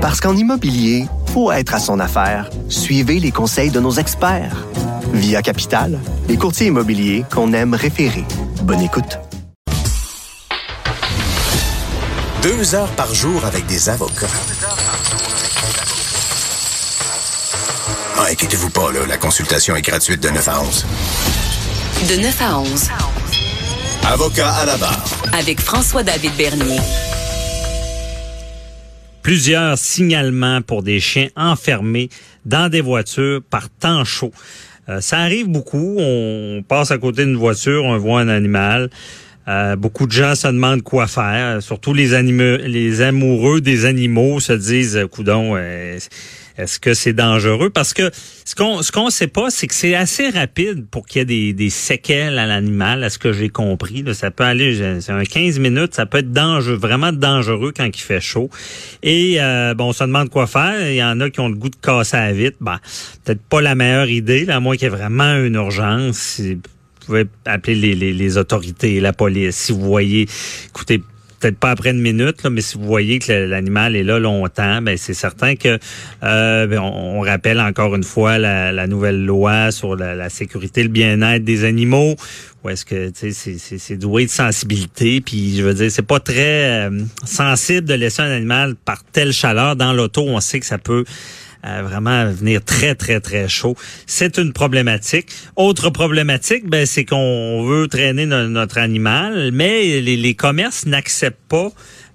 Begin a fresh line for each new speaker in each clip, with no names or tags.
Parce qu'en immobilier, faut être à son affaire. Suivez les conseils de nos experts. Via Capital, les courtiers immobiliers qu'on aime référer. Bonne écoute.
Deux heures par jour avec des avocats. Ah, inquiétez-vous pas, là, la consultation est gratuite de 9 à 11.
De 9 à 11.
Avocat à la barre.
Avec François-David Bernier.
Plusieurs signalements pour des chiens enfermés dans des voitures par temps chaud. Euh, ça arrive beaucoup. On passe à côté d'une voiture, on voit un animal. Euh, beaucoup de gens se demandent quoi faire. Surtout les amoureux des animaux se disent, coudon, euh, est-ce que c'est dangereux? Parce que ce qu'on ce qu'on sait pas, c'est que c'est assez rapide pour qu'il y ait des, des séquelles à l'animal, à ce que j'ai compris. Là, ça peut aller, c'est un 15 minutes, ça peut être dangereux, vraiment dangereux quand il fait chaud. Et euh, bon, on se demande quoi faire. Il y en a qui ont le goût de casser à vite. Ben, peut-être pas la meilleure idée, là, à moins qu'il y ait vraiment une urgence. Pouvez appeler les, les, les autorités, la police. Si vous voyez, écoutez, peut-être pas après une minute, là, mais si vous voyez que l'animal est là longtemps, ben c'est certain que euh, ben, on, rappelle encore une fois la, nouvelle loi sur la, sécurité, le bien-être des animaux. Ou est-ce que c'est c'est doué de sensibilité, puis je veux dire c'est pas très euh, sensible de laisser un animal par telle chaleur dans l'auto. On sait que ça peut vraiment venir très, très, très chaud. C'est une problématique. Autre problématique, ben, c'est qu'on veut traîner notre animal, mais les, les commerces n'acceptent pas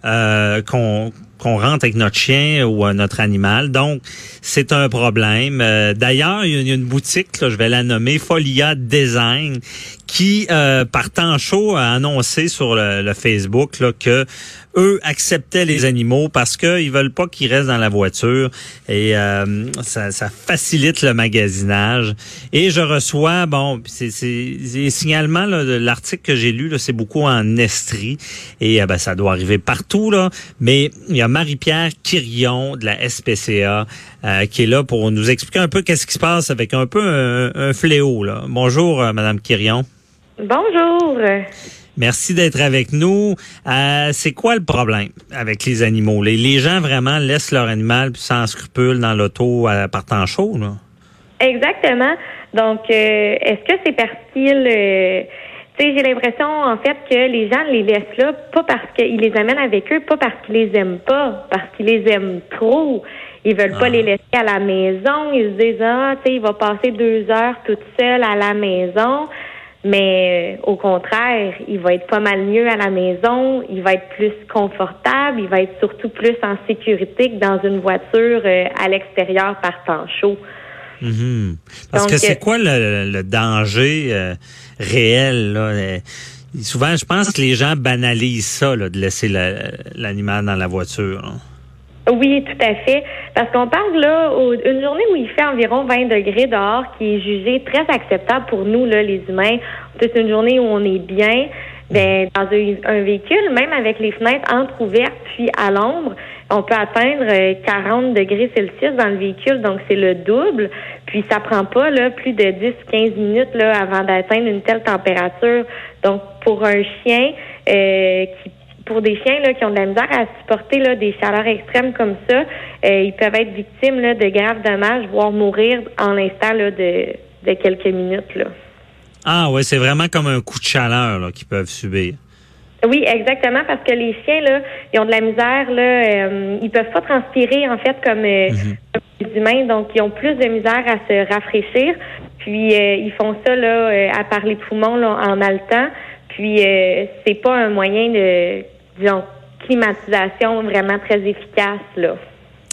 euh, qu'on qu'on rentre avec notre chien ou euh, notre animal. Donc, c'est un problème. Euh, d'ailleurs, il y, a une boutique, là, je vais la nommer Folia Design, qui, euh, par temps chaud, a annoncé sur le, Facebook là, que eux acceptaient les animaux parce qu'ils veulent pas qu'ils restent dans la voiture et euh, ça, ça, facilite le magasinage. Et je reçois, bon, c'est signalement l'article que j'ai lu, c'est beaucoup en Estrie et euh, ben, ça doit arriver partout là. Mais il y a Marie-Pierre Quirion de la SPCA euh, qui est là pour nous expliquer un peu qu'est-ce qui se passe avec un peu un, un fléau là. Bonjour, Madame Quirion.
Bonjour.
Merci d'être avec nous. Euh, c'est quoi le problème avec les animaux? Les, les gens vraiment laissent leur animal sans scrupule dans l'auto à par temps chaud, là?
Exactement. Donc, euh, est-ce que c'est parce qu'ils... Tu sais, j'ai l'impression, en fait, que les gens les laissent là, pas parce qu'ils les amènent avec eux, pas parce qu'ils les aiment pas, parce qu'ils les aiment trop. Ils veulent pas ah. les laisser à la maison. Ils se disent, ah, tu sais, il va passer deux heures toute seule à la maison. Mais euh, au contraire, il va être pas mal mieux à la maison, il va être plus confortable, il va être surtout plus en sécurité que dans une voiture euh, à l'extérieur par temps chaud.
Mhm. Parce que c'est quoi le, danger euh, réel? Là? Souvent, je pense que les gens banalisent ça, de laisser l'animal dans la voiture.
Oui, tout à fait. Parce qu'on parle là une journée où il fait environ 20 degrés dehors, qui est jugée très acceptable pour nous, là, les humains. C'est une journée où on est bien. Ben, dans un, véhicule, même avec les fenêtres ouvertes puis à l'ombre, on peut atteindre 40 euh, degrés Celsius dans le véhicule, donc c'est le double. Puis ça prend pas là plus de 10-15 minutes là avant d'atteindre une telle température. Donc pour un chien euh, qui pour des chiens là, qui ont de la misère à supporter là, des chaleurs extrêmes comme ça, euh, ils peuvent être victimes là, de graves dommages, voire mourir en l'instant de, de quelques minutes. Là.
Ah oui, c'est vraiment comme un coup de chaleur qu'ils peuvent subir.
Oui, exactement, parce que les chiens, là, ils ont de la misère, là, euh, ils peuvent pas transpirer, en fait, comme, euh, mhm. les humains, donc ils ont plus de misère à se rafraîchir. Puis ils font ça là, à part les poumons là, en haletant. Puis c'est pas un moyen de disons, climatisation vraiment très efficace, là.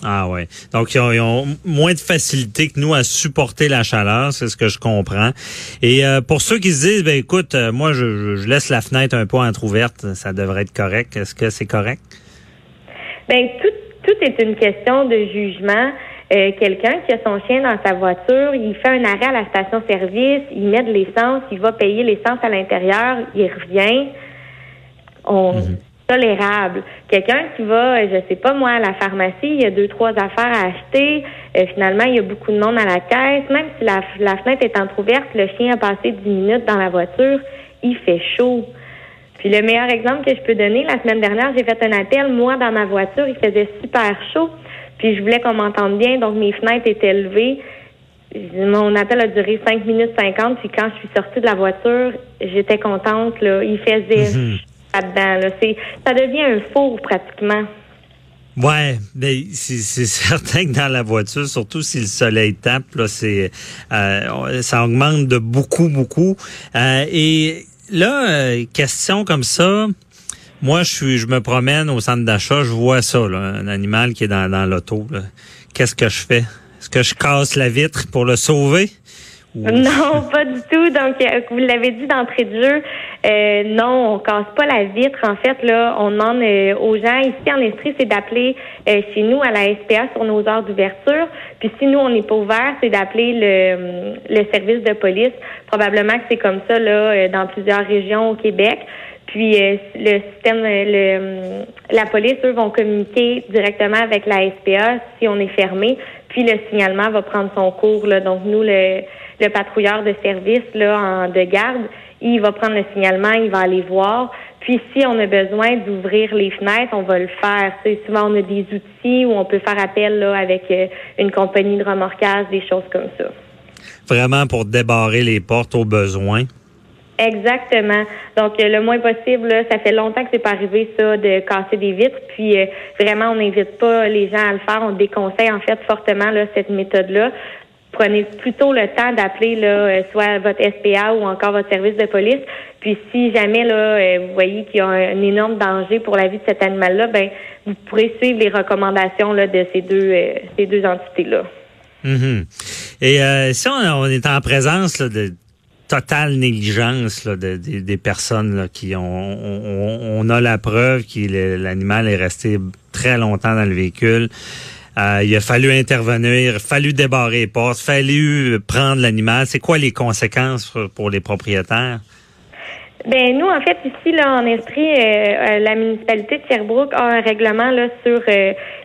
Ah ouais. Donc ils ont, moins de facilité que nous à supporter la chaleur, c'est ce que je comprends. Et euh, pour ceux qui se disent, ben écoute, euh, moi je, je, laisse la fenêtre un peu entrouverte, ça devrait être correct. Est-ce que c'est correct?
Ben tout, tout est une question de jugement. Euh, quelqu'un qui a son chien dans sa voiture, il fait un arrêt à la station-service, il met de l'essence, il va payer l'essence à l'intérieur, il revient. On, mhm tolérable. Quelqu'un qui va, je sais pas moi, à la pharmacie, il y a deux, trois affaires à acheter. Euh, finalement, il y a beaucoup de monde à la caisse. Même si la, fenêtre est entrouverte, le chien a passé dix minutes dans la voiture, il fait chaud. Puis le meilleur exemple que je peux donner, la semaine dernière, j'ai fait un appel, moi, dans ma voiture, il faisait super chaud. Puis je voulais qu'on m'entende bien, donc mes fenêtres étaient levées. Mon appel a duré 5 minutes 50, puis quand je suis sortie de la voiture, j'étais contente. Là. Il faisait. Là-dedans. Ça devient un four pratiquement.
Ouais, mais c'est certain que dans la voiture, surtout si le soleil tape, là, c'est euh, ça augmente de beaucoup, beaucoup. Euh, et là, euh, question comme ça. Moi, je suis, je me promène au centre d'achat, je vois ça, là, un animal qui est dans, dans l'auto. Qu'est-ce que je fais? Est-ce que je casse la vitre pour le sauver?
Non, pas du tout. Donc, euh, vous l'avez dit d'entrée de jeu, euh, non, on casse pas la vitre. En fait, là, on demande euh, aux gens ici en Estrie, c'est d'appeler euh, chez nous à la SPA sur nos heures d'ouverture. Puis si nous, on n'est pas ouvert, c'est d'appeler le, service de police. Probablement que c'est comme ça là dans plusieurs régions au Québec. Puis le système, le, la police, eux, vont communiquer directement avec la SPA si on est fermé. Puis le signalement va prendre son cours. Là. Donc nous, le, le patrouilleur de service là, en, de garde, il va prendre le signalement, il va aller voir. Puis si on a besoin d'ouvrir les fenêtres, on va le faire. Tu sais, souvent, on a des outils où on peut faire appel là, avec euh, une compagnie de remorquage, des choses comme ça.
Vraiment pour débarrer les portes au besoin.
Exactement. Donc euh, le moins possible, là, ça fait longtemps que c'est pas arrivé ça de casser des vitres. Puis euh, vraiment, on n'invite pas les gens à le faire. On déconseille en fait fortement cette méthode-là. Prenez plutôt le temps d'appeler là, euh, soit votre SPA ou encore votre service de police. Puis si jamais là, vous voyez qu'il y a un, énorme danger pour la vie de cet animal-là, ben vous pourrez suivre les recommandations là, de ces deux ces deux entités-là.
Mhm. Et si on, est en présence de totale négligence là, de- des- personnes là, qui ont, on, a la preuve que l'animal est resté très longtemps dans le véhicule. Euh, il a fallu intervenir, fallu débarrer les portes, fallu prendre l'animal. C'est quoi les conséquences pour, les propriétaires?
Ben nous, en fait, ici, là, en Estrie, euh, euh, la municipalité de Sherbrooke a un règlement là sur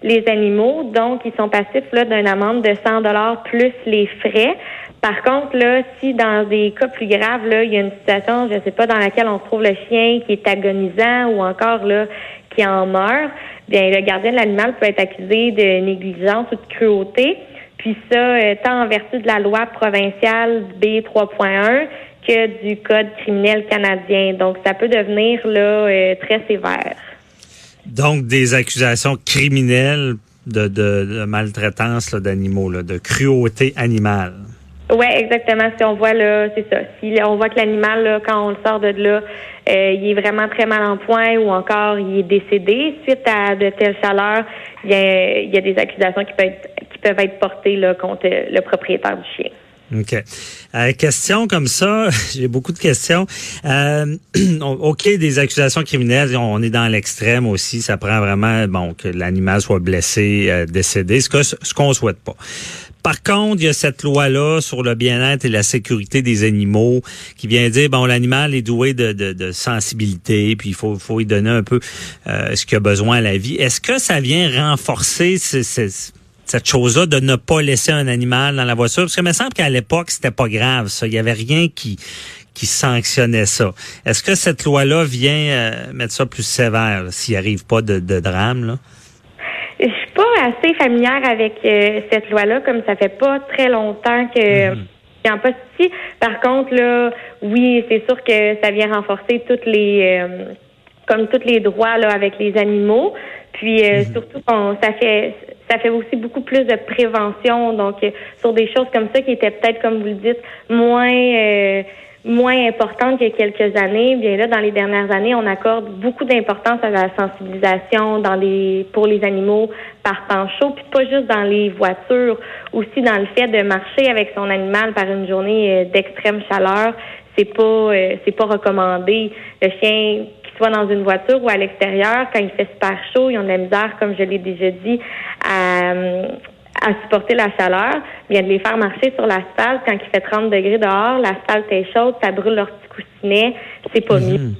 les animaux, donc ils sont passifs là d'une amende de 100 dollars plus les frais. Par contre, là, si dans des cas plus graves, là, il y a une situation, je sais pas, dans laquelle on trouve le chien qui est agonisant ou encore là qui en meurt, bien le gardien de l'animal peut être accusé de négligence ou de cruauté. Puis ça, euh, tant en vertu de la loi provinciale B 3.1 que du Code criminel canadien. Donc, ça peut devenir là euh, très sévère.
Donc, des accusations criminelles de, de, de maltraitance d'animaux, de cruauté animale.
Oui, exactement. Si on voit là, c'est ça. Si on voit que l'animal, là, quand on le sort de là, euh, il est vraiment très mal en point ou encore il est décédé suite à de telles chaleurs, il y a, il y a des accusations qui peuvent être, qui peuvent être portées là, contre le propriétaire du chien.
OK. Euh, question comme ça, j'ai beaucoup de questions. Euh, OK, des accusations criminelles, on est dans l'extrême aussi. Ça prend vraiment bon que l'animal soit blessé, euh, décédé, ce que ce qu'on souhaite pas. Par contre, il y a cette loi-là sur le bien-être et la sécurité des animaux qui vient dire bon l'animal est doué de, de, de sensibilité, puis il faut, faut lui donner un peu euh, ce qu'il a besoin à la vie. Est-ce que ça vient renforcer ce- ce- cette chose-là de ne pas laisser un animal dans la voiture? Parce que il me semble qu'à l'époque, c'était pas grave, ça. Il y avait rien qui, qui sanctionnait ça. Est-ce que cette loi-là vient euh, mettre ça plus sévère s'il arrive pas de, de drame? Là?
Je suis pas assez familière avec euh, cette loi-là, comme ça fait pas très longtemps que qu'il en poste ici. Par contre, là, oui, c'est sûr que ça vient renforcer toutes les euh, comme tous les droits là avec les animaux. Puis euh, surtout ça fait ça fait aussi beaucoup plus de prévention, donc euh, sur des choses comme ça qui étaient peut-être, comme vous le dites, moins euh, moins importantes qu'il y a quelques années. Bien là, dans les dernières années, on accorde beaucoup d'importance à la sensibilisation dans les pour les animaux par temps chaud, puis pas juste dans les voitures, aussi dans le fait de marcher avec son animal par une journée euh, d'extrême chaleur. C'est pas euh, c'est pas recommandé. Le chien soit dans une voiture ou à l'extérieur, quand il fait super chaud, ils ont de la misère, comme je l'ai déjà dit, à, à supporter la chaleur. Bien de les faire marcher sur l'asphalte quand il fait 30 degrés dehors, l'asphalte est chaude, ça brûle leur petit coussinet, c'est pas mieux.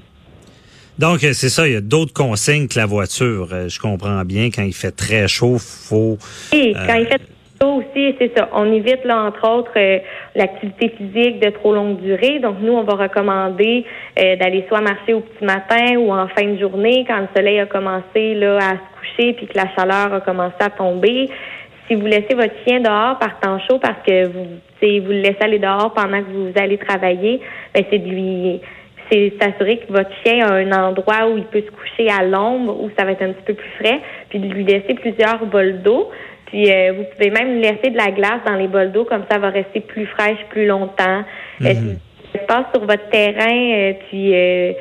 Donc, euh, c'est ça, il y a d'autres consignes que la voiture. Euh, Je comprends bien, quand il fait très chaud, faut... Euh,
quand il fait Ça aussi, c'est ça. On évite, là, entre autres, euh, l'activité physique de trop longue durée. Donc, nous, on va recommander euh, d'aller soit marcher au petit matin ou en fin de journée quand le soleil a commencé là, à se coucher puis que la chaleur a commencé à tomber. Si vous laissez votre chien dehors par temps chaud parce que vous, vous le laissez aller dehors pendant que vous allez travailler, ben c'est de lui c'est s'assurer que votre chien a un endroit où il peut se coucher à l'ombre, où ça va être un petit peu plus frais, puis de lui laisser plusieurs bols d'eau. Puis euh, vous pouvez même laisser de la glace dans les bols d'eau, comme ça va rester plus fraîche plus longtemps. Mm passe sur votre terrain, euh, puis euh,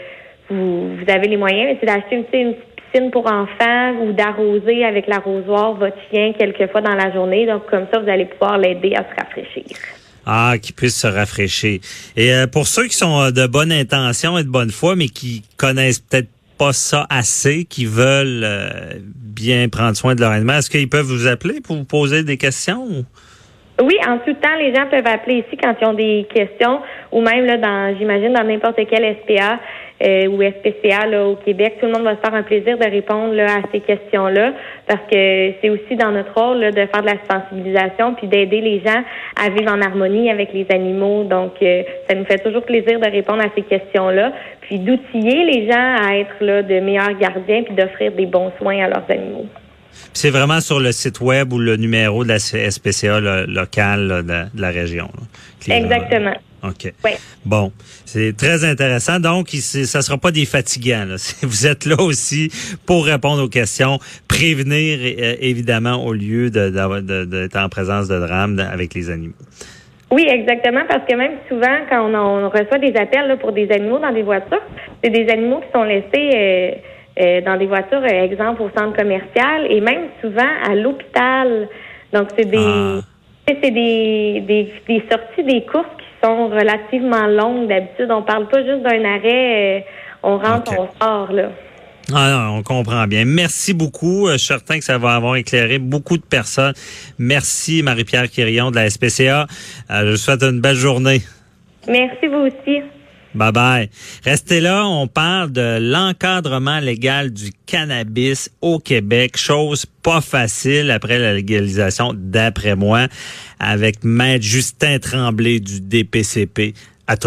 vous, vous avez les moyens, c'est d'acheter une, une piscine pour enfants ou d'arroser avec l'arrosoir votre chien quelques fois dans la journée. Donc comme ça, vous allez pouvoir l'aider à se rafraîchir.
Ah, qui puisse se rafraîchir. Et pour ceux qui sont de bonne intention et de bonne foi, mais qui connaissent peut-être pas ça assez, qui veulent euh, bien prendre soin de leur animal, est-ce qu'ils peuvent vous appeler pour vous poser des questions?
Oui, en tout temps, les gens peuvent appeler ici quand ils ont des questions ou même là dans, j'imagine, dans n'importe quel SPA euh, ou SPCA là, au Québec. Tout le monde va se faire un plaisir de répondre là, à ces questions-là parce que c'est aussi dans notre rôle là, de faire de la sensibilisation puis d'aider les gens à vivre en harmonie avec les animaux. Donc, euh, ça nous fait toujours plaisir de répondre à ces questions-là puis d'outiller les gens à être là, de meilleurs gardiens puis d'offrir des bons soins à leurs animaux.
C'est vraiment sur le site web ou le numéro de la SPCA local de, la région.
Exactement.
OK. Bon, c'est très intéressant. Donc, ça sera pas des fatigants. Vous êtes là aussi pour répondre aux questions, prévenir euh, évidemment au lieu d'être en présence de drame avec les animaux.
Oui, exactement, parce que même souvent, quand on, reçoit des appels pour des animaux dans des voitures, c'est des animaux qui sont laissés euh, euh, dans des voitures, exemple au centre commercial, et même souvent à l'hôpital. Donc, c'est des, ah. c'est des, des, des sorties des courses qui sont relativement longues d'habitude. On parle pas juste d'un arrêt, euh, on rentre, on sort là.
Ah on comprend bien. Merci beaucoup. Euh, je suis certain que ça va avoir éclairé beaucoup de personnes. Merci Marie-Pierre Quirion de la SPCA. Euh, je vous souhaite une belle journée.
Merci vous aussi.
Bye bye. Restez là, on parle de l'encadrement légal du cannabis au Québec, chose pas facile après la légalisation, d'après moi, avec Maître Justin Tremblay du DPCP à tout